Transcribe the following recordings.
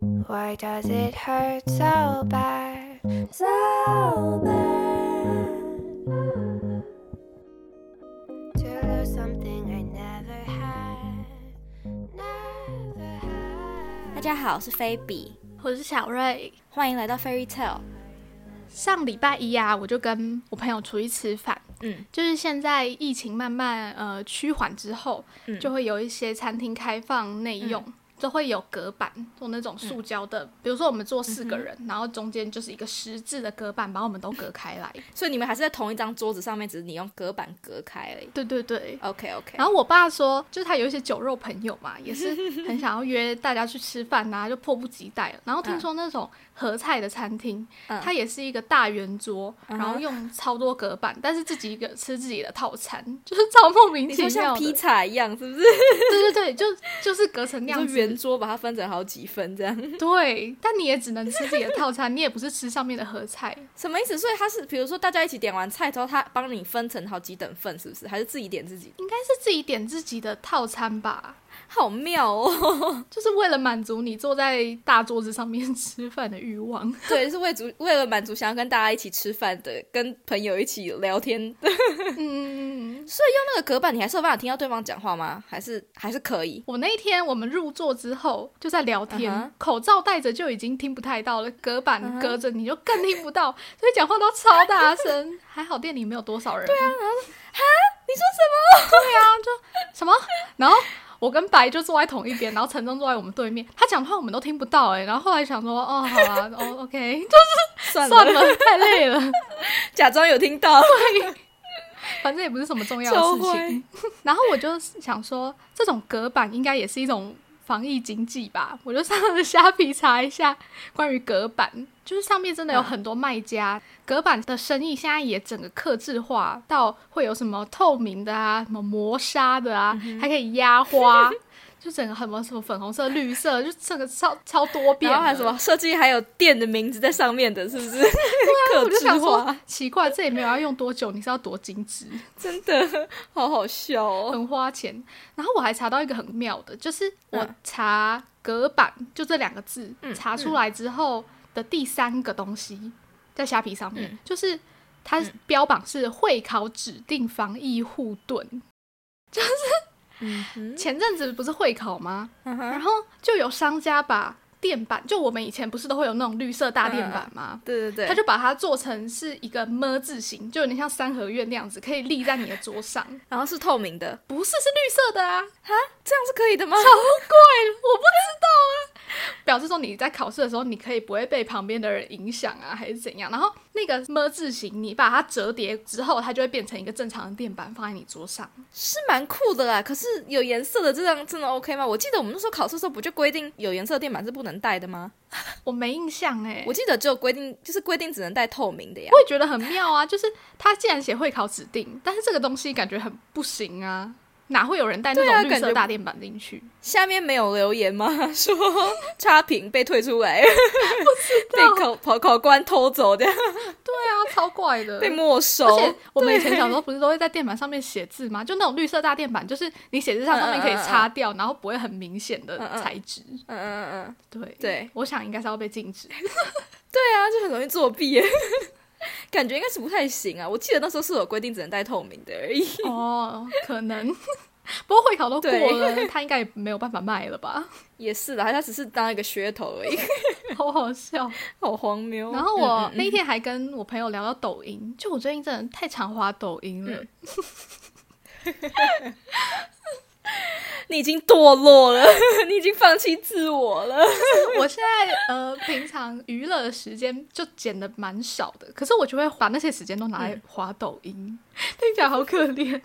Why does it hurt so bad? So bad. To lose something I never had. Never had. 大家好，我是菲比，我是小瑞。欢迎来到 Fairy Tale。上礼拜一啊，我就跟我朋友出去吃饭。嗯，就是现在疫情慢慢呃趋缓之后，嗯就会有一些餐厅开放内用，就会有隔板，做那种塑胶的。比如说我们坐四个人，然后中间就是一个十字的隔板，把我们都隔开来。所以你们还是在同一张桌子上面，只是你用隔板隔开而已。对对对。OK OK。然后我爸说，就是他有一些酒肉朋友嘛，也是很想要约大家去吃饭呐、就迫不及待了。然后听说那种合菜的餐厅，嗯它也是一个大圆桌，嗯然后用超多隔板，但是自己一个吃自己的套餐，就是超莫名你其妙的。说像披萨一样，是不是？对对对，就就是隔成那样子。圆桌把它分成好几份这样，对，但你也只能吃自己的套餐，你也不是吃上面的合菜。什么意思？所以它是，比如说大家一起点完菜之后，他帮你分成好几等份，是不是？还是自己点自己？应该是自己点自己的套餐吧，好妙哦！就是为了满足你坐在大桌子上面吃饭的欲望。对，是为足为了满足想要跟大家一起吃饭的，跟朋友一起聊天的。嗯，用那个隔板，你还是有办法听到对方讲话吗？还是还是可以？我那一天我们入座之后就在聊天口罩戴着就已经听不太到了，隔板隔着你就更听不到，所以讲话都超大声。还好店里没有多少人。对啊，然后哈，你说什么？对啊，就什么？然后我跟白就坐在同一边，然后陈忠坐在我们对面，他讲的话我们都听不到哎、然后后来想说，哦，好啊，哦，OK，就是算了，太累了，假装有听到。反正也不是什么重要的事情。然后我就想说，这种隔板应该也是一种防疫经济吧？我就上了虾皮查一下关于隔板，就是上面真的有很多卖家，隔板的生意现在也整个克制化到会有什么透明的啊，什么磨砂的啊，还可以压花。就整个很么什么粉红色、绿色，就整个超超多变的。然后还有什么设计，还有店的名字在上面的，是不是？对啊我就想说，奇怪，这也没有要用多久，你是要多精致？真的好好笑哦。很花钱。然后我还查到一个很妙的，就是我嗯查隔板就这两个字，嗯查出来之后的第三个东西，在虾皮上面，嗯就是它标榜是会考指定防疫护盾。嗯，前阵子不是会考吗？嗯，然后就有商家把垫板，就我们以前不是都会有那种绿色大垫板吗？对对对，他就把它做成是一个么字形，就有点像三合院那样子，可以立在你的桌上。然后是透明的，不是，是绿色的啊！哈这样是可以的吗？超贵，我不知道啊。表示说你在考试的时候，你可以不会被旁边的人影响啊，还是怎样？然后那个么字形，你把它折叠之后，它就会变成一个正常的垫板，放在你桌上。是蛮酷的啦。可是有颜色的这样真的 OK 吗？我记得我们那时候考试的时候，不就规定有颜色的垫板是不能带的吗？我没印象哎、我记得只有规定，就是规定只能带透明的呀。我也觉得很妙啊，就是它既然写会考指定，但是这个东西感觉很不行啊。哪会有人带那种绿色大垫板进去？下面没有留言吗？说差评被退出来，被考考考官偷走的，对啊，超怪的。被没收。而且我们以前小时候不是都会在垫板上面写字吗？就那种绿色大垫板，就是你写字上上面可以擦掉，然后不会很明显的材质。嗯嗯嗯嗯，对对我想应该是要被禁止。对啊，就很容易作弊耶。感觉应该是不太行啊！我记得那时候是有规定只能戴透明的而已。哦，可能。不过会考都过了，他应该也没有办法卖了吧？也是啦，他只是当一个噱头而已，好好笑。好荒谬。然后我那一天还跟我朋友聊到抖音，就我最近真的太常滑抖音了。你已经堕落了，你已经放弃自我了。我现在呃，平常娱乐的时间就减的蛮少的，可是我就会把那些时间都拿来滑抖音，听起来好可怜。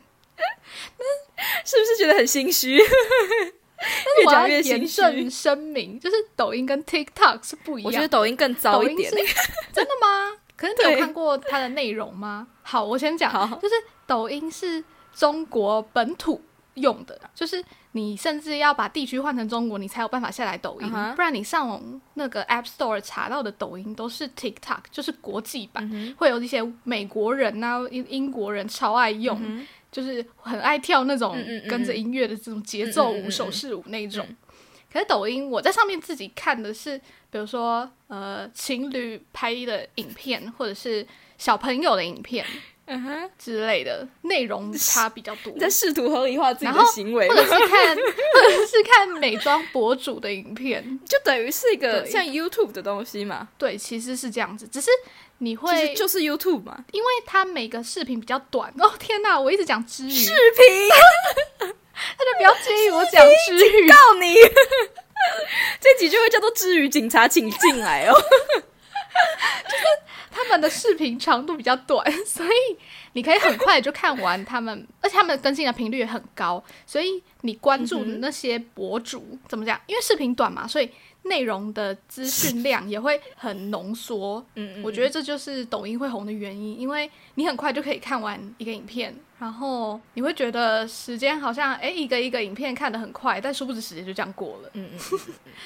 是不是觉得很心虚？越讲越心虚严正声明，就是抖音跟 TikTok 是不一样。我觉得抖音更糟一点欸。真的吗？可是你有看过它的内容吗？好，我先讲，就是抖音是中国本土用的，就是你甚至要把地区换成中国，你才有办法下载抖音。不然你上网那个 App Store 查到的抖音都是 TikTok，就是国际版，嗯会有一些美国人啊、英英国人超爱用，哼。就是很爱跳那种跟着音乐的这种节奏舞、手势舞那种。可是抖音我在上面自己看的是，比如说呃情侣拍的影片，或者是小朋友的影片嗯哼，之类的内容，差比较多。你。在试图合理化自己的行为。或，者是看，或者是看美妆博主的影片，就等于是一个像 YouTube 的东西嘛，对，其实是这样子，只是你其会实就是 YouTube 嘛。因为它每个视频比较短。哦，天哪，我一直讲知语，视频？大家不要介意我讲知语。告你，这集就会叫做“知语警察，请进来哦 他们的视频长度比较短，所以你可以很快就看完他们，而且他们更新的频率也很高，所以你关注的那些博主、怎么讲？因为视频短嘛，所以内容的资讯量也会很浓缩。”。嗯嗯，我觉得这就是抖音会红的原因，因为你很快就可以看完一个影片，然后你会觉得时间好像诶一个一个影片看得很快，但殊不知时间就这样过了。嗯嗯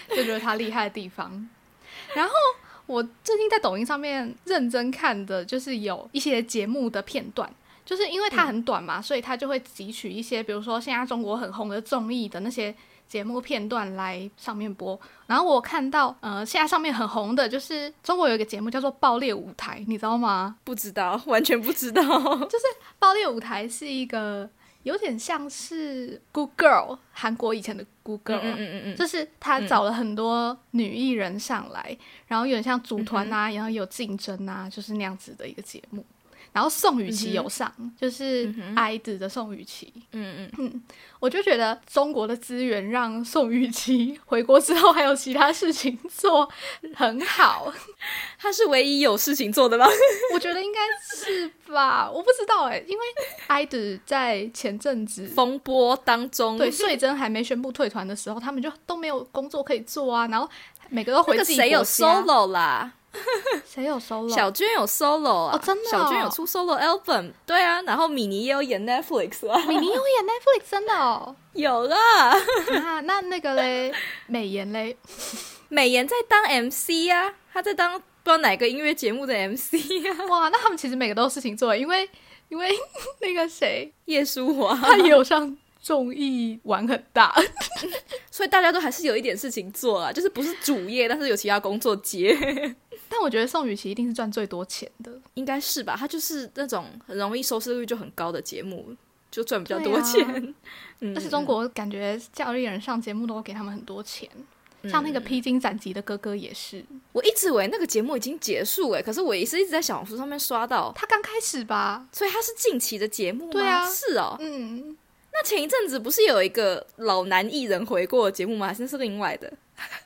就觉得他厉害的地方。然后我最近在抖音上面认真看的，就是有一些节目的片段，就是因为它很短嘛，所以它就会汲取一些，比如说现在中国很红的综艺的那些节目片段来上面播。然后我看到，呃，现在上面很红的就是中国有一个节目叫做《爆裂舞台》，你知道吗？不知道，完全不知道。就是爆裂舞台是一个有点像是 Good Girl 韩国以前的 Good Girl，、嗯嗯嗯嗯，就是他找了很多女艺人上来，然后有点像组团啊，然后有竞争啊，就是那样子的一个节目。然后宋雨琦有上，就是爱子的宋雨琦。嗯嗯，我就觉得中国的资源让宋雨琦 回国之后还有其他事情做很好，他是唯一有事情做的吗？我觉得应该是吧，我不知道哎、因为爱子在前阵子风波当中，对，穗珍还没宣布退团的时候，他们就都没有工作可以做啊，然后每个都回自己那个谁有 solo 啦？谁有 solo？小娟有 solo 啊？哦真的哦。小娟有出 solo album，对啊，然后米妮也有演 Netflix 啊，米妮有演 Netflix 真的哦。有啦。啊，那那个嘞，美颜嘞，美妍在当 MC 啊，她在当不知道哪个音乐节目的 MC 啊，哇，那他们其实每个都有事情做，因为因为那个谁，叶舒华，他也有上综艺玩很大，所以大家都还是有一点事情做啊，就是不是主业，但是有其他工作接，但我觉得宋雨琦一定是赚最多钱的，应该是吧？她就是那种很容易收视率就很高的节目，就赚比较多钱。嗯而且中国感觉教艺人上节目都给他们很多钱，像那个披荆斩棘的哥哥也是，我一直以为那个节目已经结束哎，可是我也是一直在小红书上面刷到，他刚开始吧，所以它是近期的节目吗？对啊是哦。嗯，那前一阵子不是有一个老男艺人回过节目吗？还是是另外的？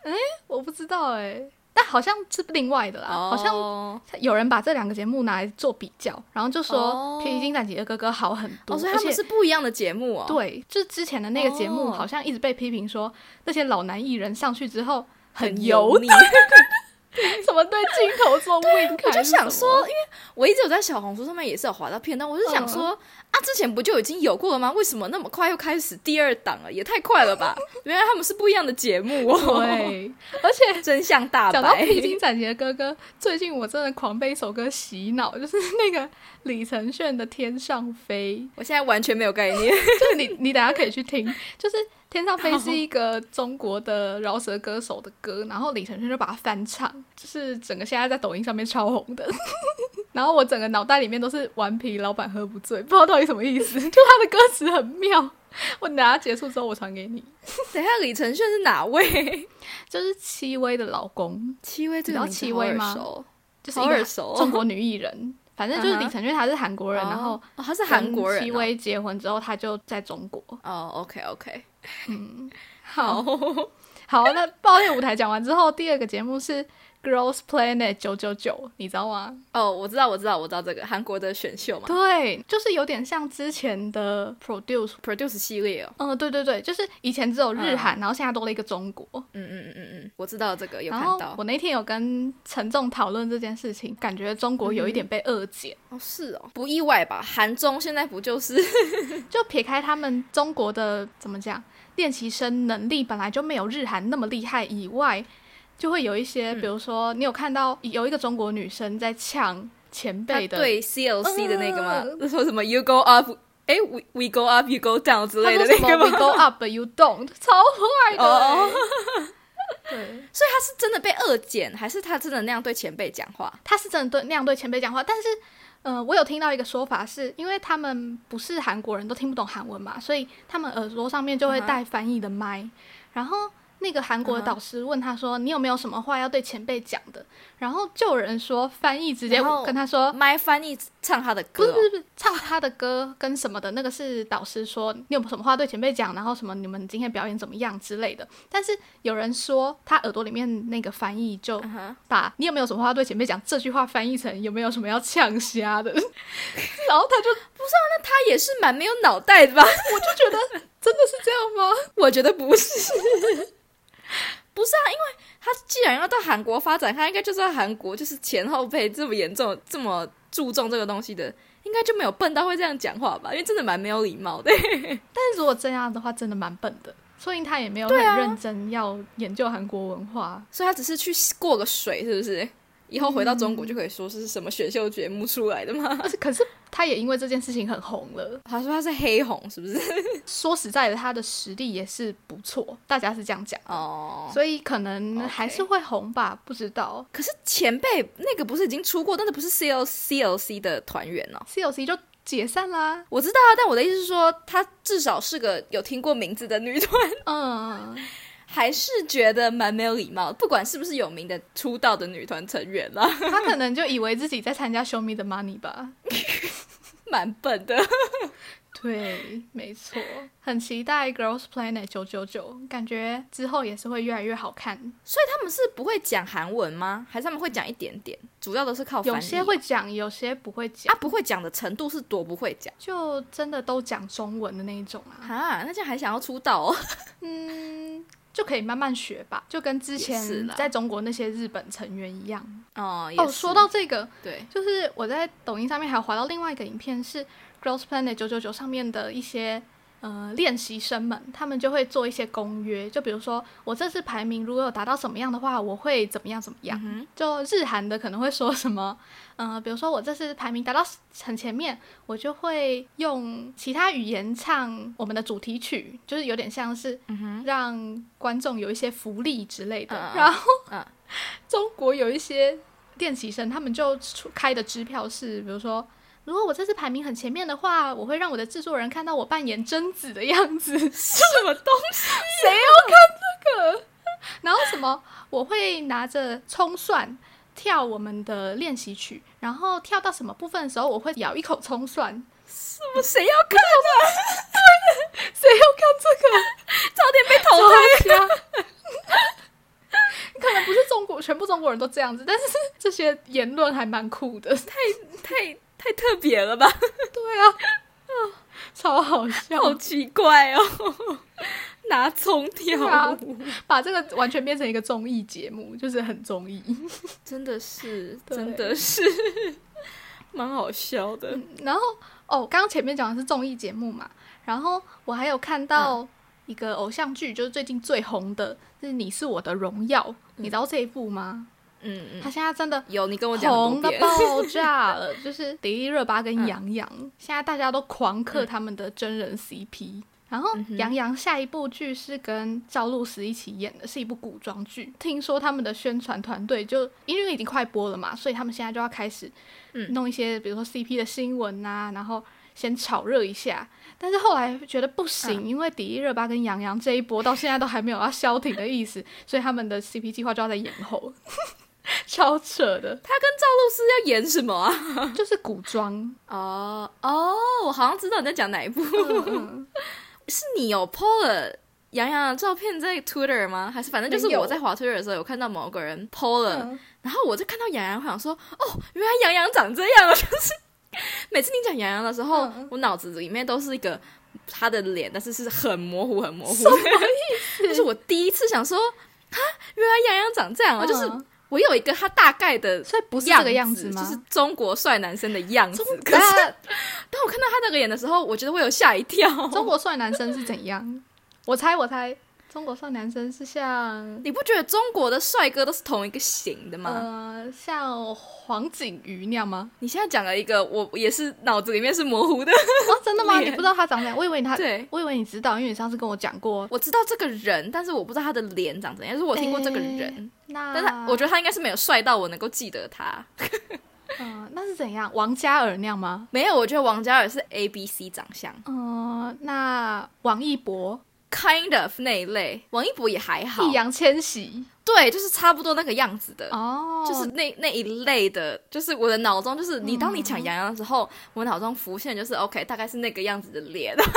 我不知道哎、但好像是另外的啦，好像哦有人把这两个节目拿来做比较，然后就说哦《披荆斩棘的哥哥》好很多，哦，所以他们是不一样的节目哦。，对，就是之前的那个节目哦好像一直被批评说那些老男艺人上去之后很油油腻。什么对镜头做 wink，我就想说，因为我一直有在小红书上面也是有滑到片段，我就想说、之前不就已经有过了吗？为什么那么快又开始第二档了？也太快了吧！原来他们是不一样的节目哦。，对，而且真相大讲到白。披荆斩棘的哥哥，最近我真的狂被一首歌洗脑，就是那个李承铉的《天上飞》，我现在完全没有概念。就是你你等下可以去听，就是《天上飞》是一个中国的饶舌歌手的歌，然后李承铉就把它翻唱，就是整个现在在抖音上面超红的。然后我整个脑袋里面都是“顽皮老板喝不醉”，不知道到底什么意思，就他的歌词很妙。我等下结束之后我传给你，等一下，李承铉是哪位？就是戚薇的老公，戚薇这个薇熟，就是一个好耳熟哦中国女艺人。反正就是李承铉他是韩国人，然后哦，他是韩国人、戚薇结婚之后他就在中国。哦。OK OK，嗯好，好，那爆裂舞台讲完之后，第二个节目是 Girls Planet 九九九，你知道吗？哦，我知道，我知道，我知道这个韩国的选秀嘛对，就是有点像之前的 Produce。，Produce 系列哦。嗯，对对对，就是以前只有日韩，然后现在多了一个中国。嗯嗯嗯嗯嗯，我知道这个，有看到。我那天有跟陈仲讨论这件事情，感觉中国有一点被恶减。哦，是哦，不意外吧？韩中现在不就是 就撇开他们中国的怎么讲，练习生能力本来就没有日韩那么厉害以外，就会有一些，比如说你有看到有一个中国女生在呛前他辈的，对 CLC 的那个吗？嗯说什么 You go up 哎，we we go up, you go down 之他类的那个 “we 吗？go up, but you don't”，超坏的。对，所以他是真的被恶剪，还是他真的那样对前辈讲话？他是真的对那样对前辈讲话，但是，呃，我有听到一个说法是，因为他们不是韩国人，都听不懂韩文嘛，所以他们耳朵上面就会带翻译的麦，然后。那个韩国导师问他说：“你有没有什么话要对前辈讲的？”然后就有人说，翻译直接跟他说：“：“My 翻译唱他的歌、哦，不是不是唱他的歌跟什么的那个是导师说你有什么话对前辈讲，然后什么你们今天表演怎么样之类的。但是有人说他耳朵里面那个翻译就把你有没有什么话对前辈讲这句话翻译成有没有什么要呛瞎的，然后他就不是，那他也是蛮没有脑袋的吧？我就觉得真的是这样吗？我觉得不是，不是啊，因为他既然要到韩国发展，他应该就是在韩国就是前后辈这么严重、这么注重这个东西的，应该就没有笨到会这样讲话吧？因为真的蛮没有礼貌的。但是如果这样的话，真的蛮笨的。所以他也没有很认真要研究韩国文化。所以他只是去过个水，是不是？以后回到中国就可以说是什么选秀节目出来的吗？可是他也因为这件事情很红了。他说他是黑红，是不是？说实在的，他的实力也是不错，大家是这样讲。哦，所以可能还是会红吧不知道。可是前辈那个不是已经出过，但是不是 C L C L C 的团员哦。CLC 就解散啦。我知道啊，但我的意思是说，她至少是个有听过名字的女团，嗯，还是觉得蛮没有礼貌。不管是不是有名的出道的女团成员啦，他可能就以为自己在参加《Show Me the Money》吧。蛮笨的。对，没错，很期待《Girls Planet》九九九，感觉之后也是会越来越好看。所以他们是不会讲韩文吗？还是他们会讲一点点？主要都是靠翻译。有些会讲，有些不会讲啊，，不会讲的程度是多不会讲就真的都讲中文的那一种啊。啊？那这样还想要出道哦？嗯，就可以慢慢学吧，就跟之前在中国那些日本成员一样。哦，哦，说到这个，对，就是我在抖音上面还有滑到另外一个影片，是 Girls Planet 九九九上面的一些呃练习生们，他们就会做一些公约，就比如说我这次排名如果有达到什么样的话，我会怎么样怎么样。嗯就日韩的可能会说什么，呃，比如说我这次排名达到很前面，我就会用其他语言唱我们的主题曲，就是有点像是嗯，让观众有一些福利之类的。然后，嗯中国有一些练习生，他们就出开的支票是，比如说。如果我这次排名很前面的话，我会让我的制作人看到我扮演贞子的样子。谁什么东西？谁要看这个？然后什么？我会拿着葱蒜跳我们的练习曲，然后跳到什么部分的时候，我会咬一口葱蒜。什么？谁要看啊？谁要看这个？差点被淘汰。汰。可能不是中国全部中国人都这样子，但是这些言论还蛮酷的。太太特别了吧？对啊，超好笑，好奇怪哦，拿葱跳啊。舞，把这个完全变成一个综艺节目，就是很综艺。真的是，真的是，蛮好笑的。然后哦，刚刚前面讲的是综艺节目嘛，然后我还有看到一个偶像剧，就是最近最红的，就是《你是我的荣耀》，你知道这一部吗？嗯嗯，它现在真的有你跟我讲红的，爆炸了，就是迪丽热巴跟嗯杨洋，现在大家都狂嗑他们的真人 CP。然后杨洋下一部剧是跟赵露思一起演的，是一部古装剧。听说他们的宣传团队就因为已经快播了嘛，所以他们现在就要开始嗯。弄一些，比如说 CP 的新闻啊、然后先炒热一下。但是后来觉得不行，嗯。因为迪丽热巴跟杨洋这一波到现在都还没有要消停的意思，所以他们的 CP 计划就要在延后，超扯的，他跟赵露思要演什么啊？就是古装。哦哦，我好像知道你在讲哪一部，嗯嗯 是你有 PO 了杨洋的照片在 Twitter 吗？还是反正就是我在滑 Twitter 的时候有看到某个人 PO 了，嗯然后我就看到杨洋，我想说，哦，原来杨洋长这样啊，就是每次你讲杨洋的时候，嗯我脑子里面都是一个他的脸，但是是很模糊、很模糊什么的。就是我第一次想说，哈，原来杨洋长这样啊，就是嗯我有一个他大概的所以不是这个样子吗？就是中国帅男生的样子。可是 当我看到他那个脸的时候，我觉得会有吓一跳。中国帅男生是怎样？我猜，我猜，中国帅男生是像你不觉得中国的帅哥都是同一个型的吗？呃像黄景瑜那样吗？你现在讲了一个，我也是脑子里面是模糊的。哦，真的吗？你不知道他长怎样？我以为他，对我以为你知道，因为你上次跟我讲过。我知道这个人，但是我不知道他的脸长怎样。就是我听过这个人，那但是我觉得他应该是没有帅到我能够记得他。嗯、那是怎样？王嘉尔那样吗？没有，我觉得王嘉尔是 A B C 长相嗯、那王一博、，kind of 那一类。王一博也还好。易，烊千玺。对，就是差不多那个样子的。哦，就是那那一类的，就是我的脑中就是你，当你讲杨洋的时候，我脑中浮现就是 OK，大概是那个样子的脸，但 是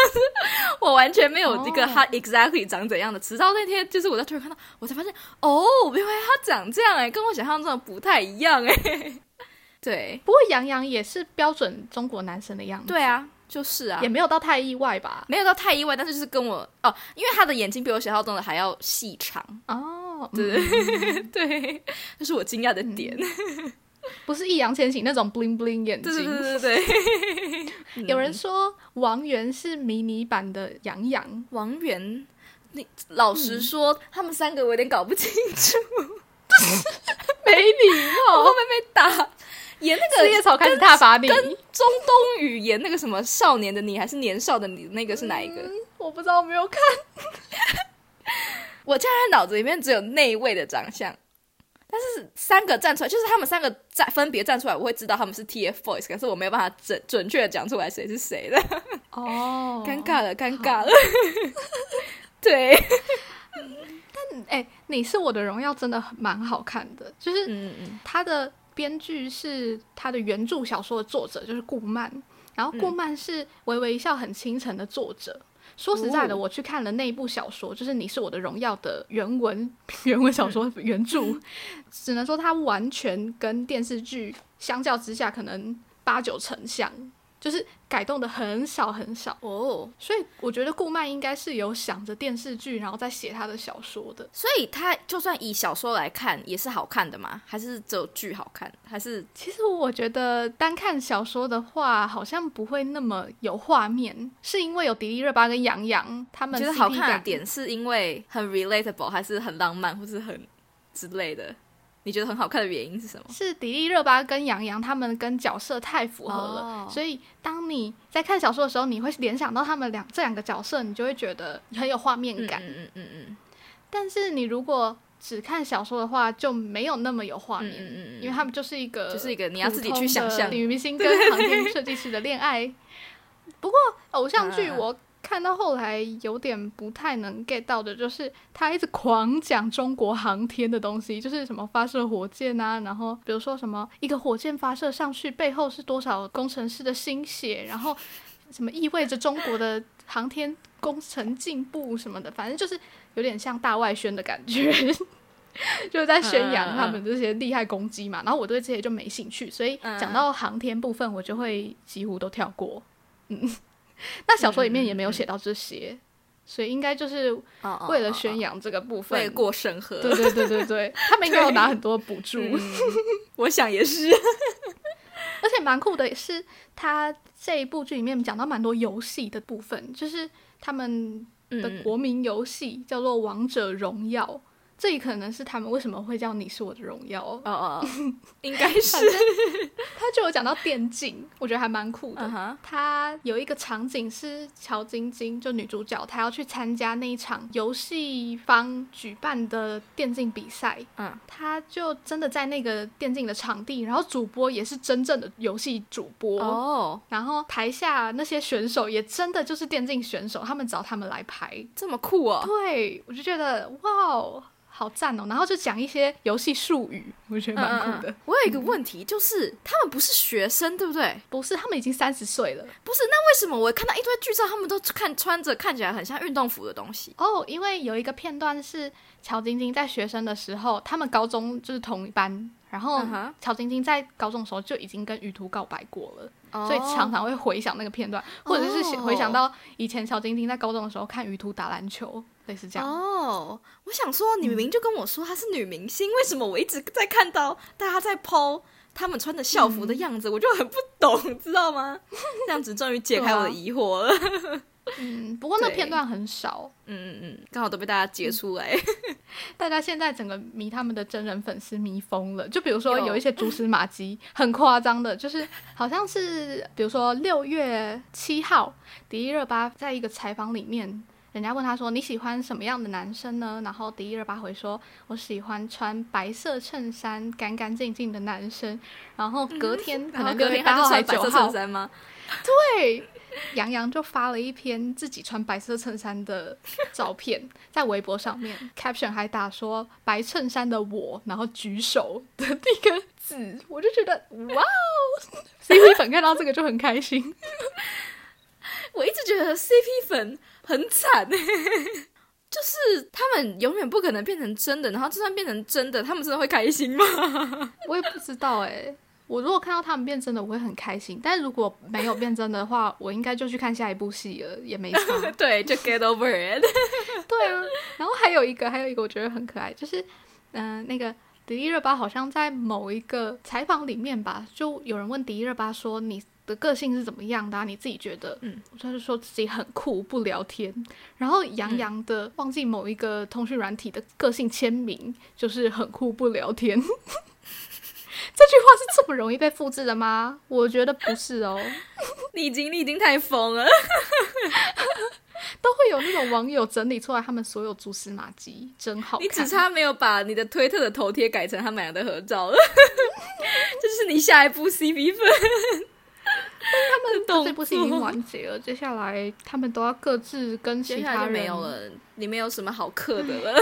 我完全没有一个哦。他 exactly 长怎样的。直到那天，就是我在推看到，我才发现哦，原来他长这样哎、跟我想象中的不太一样哎、对。不过杨洋也是标准中国男生的样子，对啊，就是啊也，没有到太意外吧？没有到太意外，但是就是跟我哦，因为他的眼睛比我想象中的还要细长，哦，对嗯 对，这是我惊讶的点。不是易烊千玺那种 bling bling 眼睛。对对对对对，有人说王源是迷你版的杨洋，王源，你老实说，他们三个我有点搞不清楚，没礼貌我会不。会被打？演那个四叶草开始踏伐你，跟中东语演那个什么少年的你还是年少的你，那个是哪一个？我不知道，我没有看。我现在脑子里面只有那一位的长相。但是三个站出来，就是他们三个站分别站出来，我会知道他们是 TFBOYS，可是我没有办法准准确的讲出来谁是谁的，哦尴尬了，尴尬了。对，但哎、你是我的荣耀真的蛮好看的，就是嗯嗯他的编剧是他的原著小说的作者，就是顾漫，然后顾漫是《微微一笑很倾城》的作者。说实在的，哦。我去看了那一部小说，就是《你是我的荣耀》的原文原文小说原著，只能说它完全跟电视剧相较之下，可能八九成像，就是改动的很少很少。哦，所以我觉得顾漫应该是有想着电视剧，然后再写他的小说的。所以他就算以小说来看，也是好看的吗？还是只有剧好看？还是其实我觉得单看小说的话，好像不会那么有画面，是因为有迪丽热巴跟杨洋他们觉得好看的点是因为很 relatable，还是很浪漫，或是很之类的？你觉得很好看的原因是什么？是迪丽热巴跟杨洋他们跟角色太符合了，哦。所以当你在看小说的时候，你会联想到他们两这两个角色，你就会觉得很有画面感。嗯嗯嗯嗯但是你如果只看小说的话，就没有那么有画嗯面，嗯嗯嗯，因为他们就是一个就是一个你要自己去想象。女明星跟航天设计师的恋爱。不过偶像剧嗯 我看到后来有点不太能 get 到的，就是他一直狂讲中国航天的东西，就是什么发射火箭啊，然后比如说什么一个火箭发射上去背后是多少工程师的心血，然后什么意味着中国的航天工程进步什么的，反正就是有点像大外宣的感觉。就是在宣扬他们这些厉害攻击嘛，然后我对这些就没兴趣，所以嗯讲到航天部分，我就会几乎都跳过。嗯，那小说里面也没有写到这些，所以应该就是哦为了宣扬这个部分。过审核，对对对对对，他们应该有拿很多补助，嗯 我想也是。而且蛮酷的是，他这一部剧里面讲到蛮多游戏的部分，就是他们的嗯国民游戏叫做《王者荣耀》，这也可能是他们为什么会叫《你是我的荣耀》。哦哦，应该是 他就有讲到电竞，我觉得还蛮酷的。嗯哼，他有一个场景是乔晶晶，就女主角，她要去参加那一场游戏方举办的电竞比赛。嗯，她就真的在那个电竞的场地，然后主播也是真正的游戏主播。哦，然后台下那些选手也真的就是电竞选手，他们找他们来排。这么酷哦！对，我就觉得哇哦，好赞哦！然后就讲一些游戏术语，我觉得蛮酷的。嗯嗯嗯我有一个问题，就是他们不是学生，对不对？不是，他们已经三十岁了。不是，那为什么我看到一堆剧照，他们都看穿着看起来很像运动服的东西？哦，因为有一个片段是乔晶晶在学生的时候，他们高中就是同一班，然后乔晶晶在高中的时候就已经跟雨途告白过了，哦所以常常会回想那个片段，或者是回想到以前乔晶晶在高中的时候看于途打篮球，类似这样。哦，我想说，你明明就跟我说她是女明星，为什么我一直在看到大家在 PO 他们穿着校服的样子，我就很不懂，知道吗？这样子终于解开我的疑惑了。嗯，不过那片段很少，嗯嗯嗯，刚好都被大家截出来。大家现在整个迷他们的真人粉丝迷疯了。就比如说有有一些蛛丝马迹很夸张的，就是好像是比如说六月七号，迪丽热巴在一个采访里面。人家问他说：“你喜欢什么样的男生呢？”然后迪丽热巴回说：“我喜欢穿白色衬衫、干干净净的男生。”然后隔天可能隔天他就穿白色衬衫吗？对，杨洋就发了一篇自己穿白色衬衫的照片在微博上面，caption 还打说“白衬衫的我”，然后举手的那个字，我就觉得哇哦，CP 粉看到这个就很开心。我一直觉得 CP 粉很惨哎，就是他们永远不可能变成真的，然后就算变成真的，他们真的会开心吗？我也不知道哎、我如果看到他们变真的，我会很开心；但如果没有变真的话，我应该就去看下一部戏了，也没错。对，就 get over it。对啊，然后还有一个，还有一个我觉得很可爱，就是嗯、呃那个迪丽热巴好像在某一个采访里面吧，就有人问迪丽热巴说你的个性是怎么样的、啊？你自己觉得？嗯，他就说自己很酷，不聊天。然后杨洋的、忘记某一个通讯软体的个性签名就是很酷不聊天。这句话是这么容易被复制的吗？我觉得不是哦，你已经你已经太疯了。都会有那种网友整理出来他们所有蛛丝马迹，真好看。你只差没有把你的推特的头贴改成他们俩的合照了，这是你下一步 CP 粉。他们动这部戏已经完结了，接下来他们都要各自跟其他人没有了，你没有什么好嗑的了。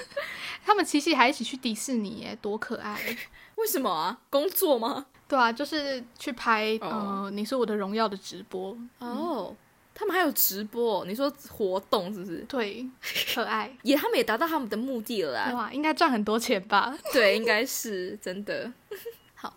他们七夕还一起去迪士尼，耶，多可爱！为什么啊？工作吗？对啊，就是去拍哦呃，你是我的荣耀的直播，哦，他们还有直播，你说活动是不是？对，可爱，也，他们也达到他们的目的了啦。哇，应该赚很多钱吧？对，应该是真的。好，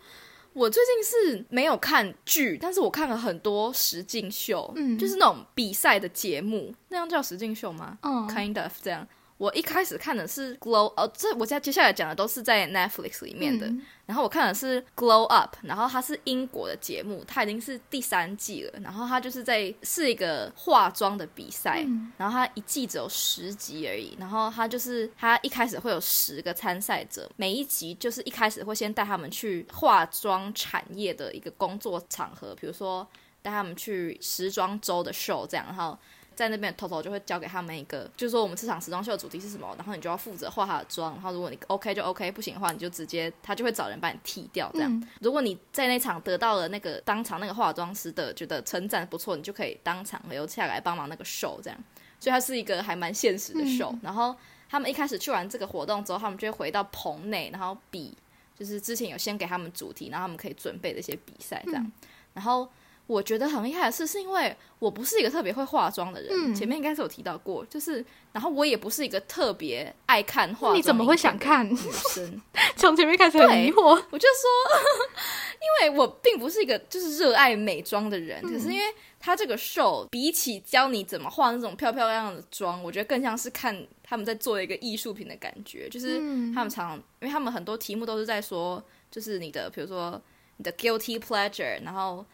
我最近是没有看剧，但是我看了很多实境秀，嗯就是那种比赛的节目，那样叫实境秀吗？嗯 kind of 这样。我一开始看的是 Glow，哦，这我现在接下来讲的都是在 Netflix 里面的。嗯然后我看的是 Glow Up，然后它是英国的节目，它已经是第三季了。然后它就是在是一个化妆的比赛，嗯然后它一季只有十集而已。然后它就是它一开始会有十个参赛者，每一集就是一开始会先带他们去化妆产业的一个工作场合，比如说带他们去时装周的 show 这样，然后。在那边头头就会交给他们一个，就是说我们这场时装秀的主题是什么，然后你就要负责画他的妆，然后如果你 OK 就 OK，不行的话你就直接他就会找人把你剃掉这样。嗯如果你在那场得到了那个当场那个化妆师的觉得称赞不错，你就可以当场留下来帮忙那个 show 这样。所以它是一个还蛮现实的 show、然后他们一开始去完这个活动之后，他们就会回到棚内，然后比就是之前有先给他们主题，然后他们可以准备的一些比赛这样。然后我觉得很厉害的是，是因为我不是一个特别会化妆的人，嗯前面应该是有提到过，就是然后我也不是一个特别爱看化妆，你怎么会想看？女生？从前面开始很疑惑，我就说，因为我并不是一个就是热爱美妆的人，可是因为他这个 show 比起教你怎么化那种漂漂亮亮的妆，我觉得更像是看他们在做一个艺术品的感觉，就是嗯他们常，因为他们很多题目都是在说，就是你的比如说你的 guilty pleasure，然后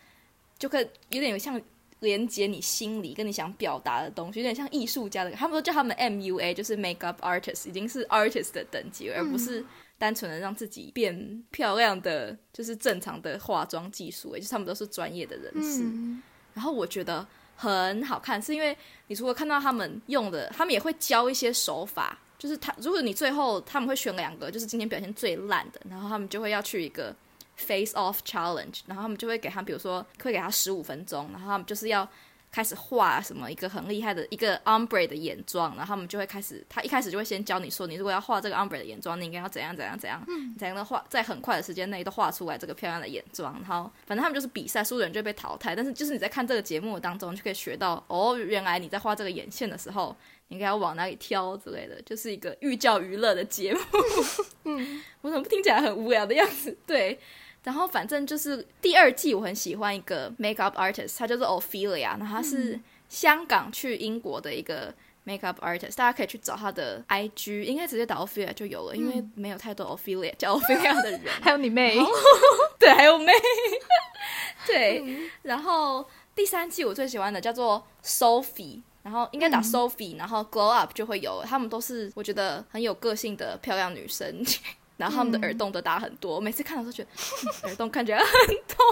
就可以有点像。连接你心里跟你想表达的东西，有点像艺术家的，他们都叫他们 MUA，就是 makeup artist，已经是 artist 的等级，而不是单纯的让自己变漂亮的，就是正常的化妆技术，也就是他们都是专业的人士。嗯然后我觉得很好看，是因为你除了看到他们用的，他们也会教一些手法，就是他如果你最后他们会选两个，就是今天表现最烂的，然后他们就会要去一个 face off challenge，然后他们就会给他，比如说会给他十五分钟，然后他们就是要。开始画什么一个很厉害的一个 ombre 的眼妆，然后他们就会开始，他一开始就会先教你说，你如果要画这个 ombre 的眼妆，你应该要怎样怎样怎样，你才能画在很快的时间内都画出来这个漂亮的眼妆。然后反正他们就是比赛，输的人就被淘汰。但是就是你在看这个节目当中，就可以学到哦，原来你在画这个眼线的时候，你应该要往哪里挑之类的，就是一个寓教于乐的节目。嗯，我怎么听起来很无聊的样子？对。然后反正就是第二季，我很喜欢一个 makeup artist，她叫做 Ophelia，然后她是香港去英国的一个 makeup artist，大家可以去找她的 IG，应该直接打 Ophelia 就有了，因为没有太多 Ophelia 叫 Ophelia 的人。还有你妹，对，还有妹，对，然后第三季我最喜欢的叫做 Sophie，然后应该打 Sophie，、然后 Glow Up 就会有，他们都是我觉得很有个性的漂亮女生，然后他们的耳洞都打很多，我每次看的时候觉得、嗯 耳洞看起来很痛。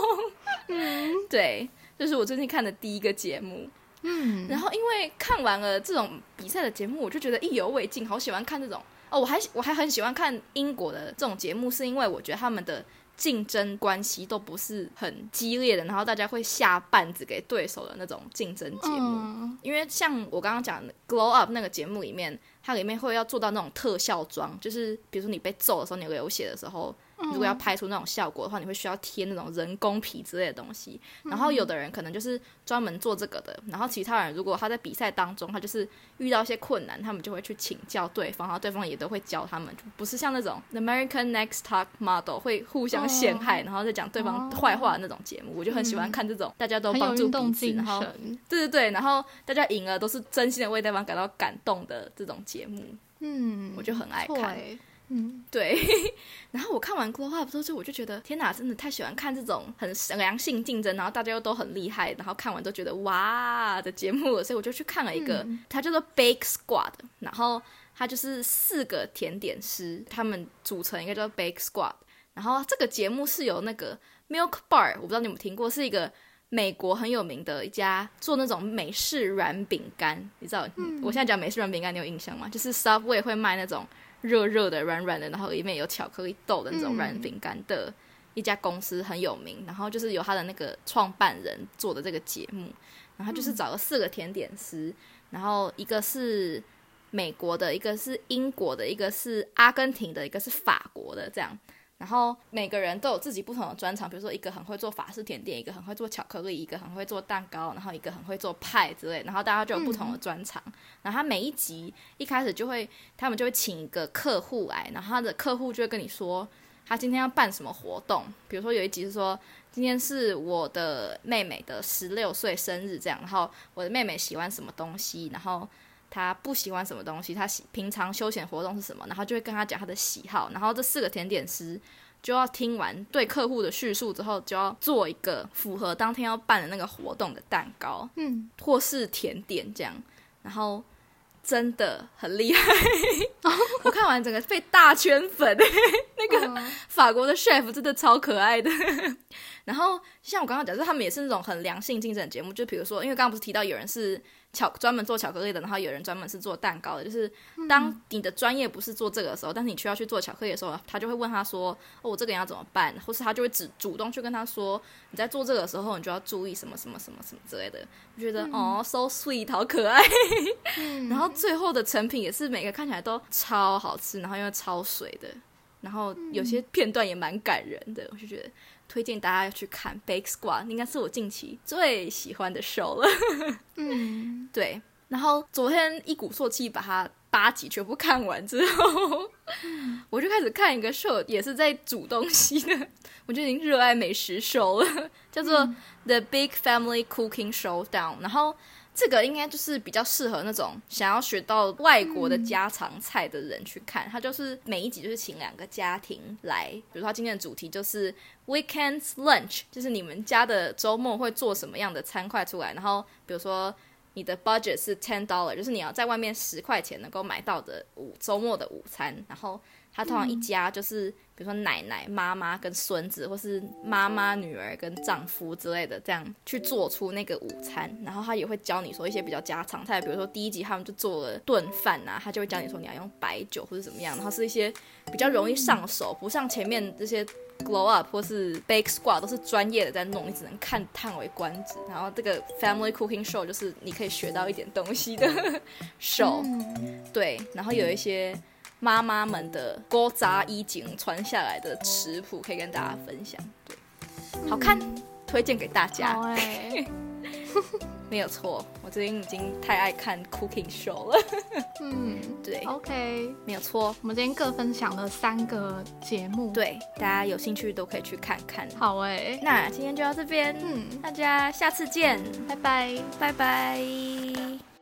嗯，对，这、是我最近看的第一个节目。嗯，然后因为看完了这种比赛的节目，我就觉得意犹未尽，好喜欢看这种哦。我还我还很喜欢看英国的这种节目，是因为我觉得他们的竞争关系都不是很激烈的，然后大家会下绊子给对手的那种竞争节目。嗯因为像我刚刚讲的《Glow Up》那个节目里面，它里面会要做到那种特效妆，就是比如说你被揍的时候，你流血的时候，如果要拍出那种效果的话，你会需要贴那种人工皮之类的东西。然后有的人可能就是专门做这个的，然后其他人如果他在比赛当中，他就是遇到一些困难，他们就会去请教对方，然后对方也都会教他们，就不是像那种 American Next Top Model 会互相陷害，然后再讲对方坏话的那种节目。我就很喜欢看这种大家都帮助彼此，然后。对对对，然后大家赢了都是真心的为对方感到感动的这种节目，嗯，我就很爱看。嗯，对，然后我看完《Glow Up》之后，就我就觉得天哪，真的太喜欢看这种很良性竞争，然后大家又都很厉害，然后看完都觉得哇的节目了，所以我就去看了一个，嗯它叫做 Bake Squad，然后它就是四个甜点师，他们组成一个叫 Bake Squad，然后这个节目是由那个 Milk Bar，我不知道你有没有听过，是一个。美国很有名的一家做那种美式软饼干，你知道？我现在讲美式软饼干，你有印象吗？就是 Subway 会卖那种热热的、软软的，然后里面有巧克力豆的那种软饼干的一家公司很有名。然后就是由他的那个创办人做的这个节目，然后就是找了四个甜点师，然后一个是美国的，一个是英国的，一个是阿根廷的，一个是法国的，这样。然后每个人都有自己不同的专长，比如说一个很会做法式甜点，一个很会做巧克力，一个很会做蛋糕，然后一个很会做派之类。然后大家就有不同的专长。然后他每一集一开始就会，他们就会请一个客户来，然后他的客户就会跟你说，他今天要办什么活动。比如说有一集是说，今天是我的妹妹的十六岁生日，这样。然后我的妹妹喜欢什么东西，然后。她不喜欢什么东西，他喜平常休闲活动是什么，然后就会跟他讲他的喜好，然后这四个甜点师就要听完对客户的叙述之后，就要做一个符合当天要办的那个活动的蛋糕，嗯，或是甜点这样，然后真的很厉害，我看完整个被大圈粉，那个嗯 法国的 chef 真的超可爱的。然后像我刚刚讲，就是他们也是那种很良性竞争的节目，就比如说，因为刚刚不是提到有人是巧专门做巧克力的，然后有人专门是做蛋糕的，就是当你的专业不是做这个的时候，但是你需要去做巧克力的时候，他就会问他说：“哦，我这个人要怎么办？”或是他就会只主动去跟他说：“你在做这个的时候，你就要注意什么什么什么什么之类的。”我觉得、哦，so sweet，好可爱。然后最后的成品也是每个看起来都超好吃，然后又超水的，然后有些片段也蛮感人的，我就觉得推荐大家要去看《Big Squad》，应该是我近期最喜欢的 show 了。嗯，对，然后昨天一鼓作气把它八集全部看完之后，我就开始看一个 show，也是在煮东西的，我就已经热爱美食 show 了，叫做 The Big Family Cooking Showdown，然后。这个应该就是比较适合那种想要学到外国的家常菜的人去看。它就是每一集就是请两个家庭来，比如说他今天的主题就是 Weekends Lunch，就是你们家的周末会做什么样的餐块出来。然后比如说你的 budget 是 ten dollar，就是你要在外面十块钱能够买到的午周末的午餐。然后他通常一家就是比如说奶奶、妈妈跟孙子，或是妈妈、女儿跟丈夫之类的，这样去做出那个午餐。然后他也会教你说一些比较家常菜，比如说第一集他们就做了炖饭啊，他就会教你说你要用白酒或者怎么样，然后是一些比较容易上手，不像前面这些 Glow Up 或是 Bake Squad 都是专业的在弄，你只能看叹为观止。然后这个 Family Cooking Show 就是你可以学到一点东西的 show，、对，然后有一些。妈妈们的锅杂衣锦传下来的食谱可以跟大家分享，对，好看，推荐给大家。没有错，我最近已经太爱看 cooking show 了。嗯对，，OK，没有错，我们今天各分享了三个节目，，对，大家有兴趣都可以去看看。好哎，那今天就到这边，嗯，大家下次见，拜拜。拜拜。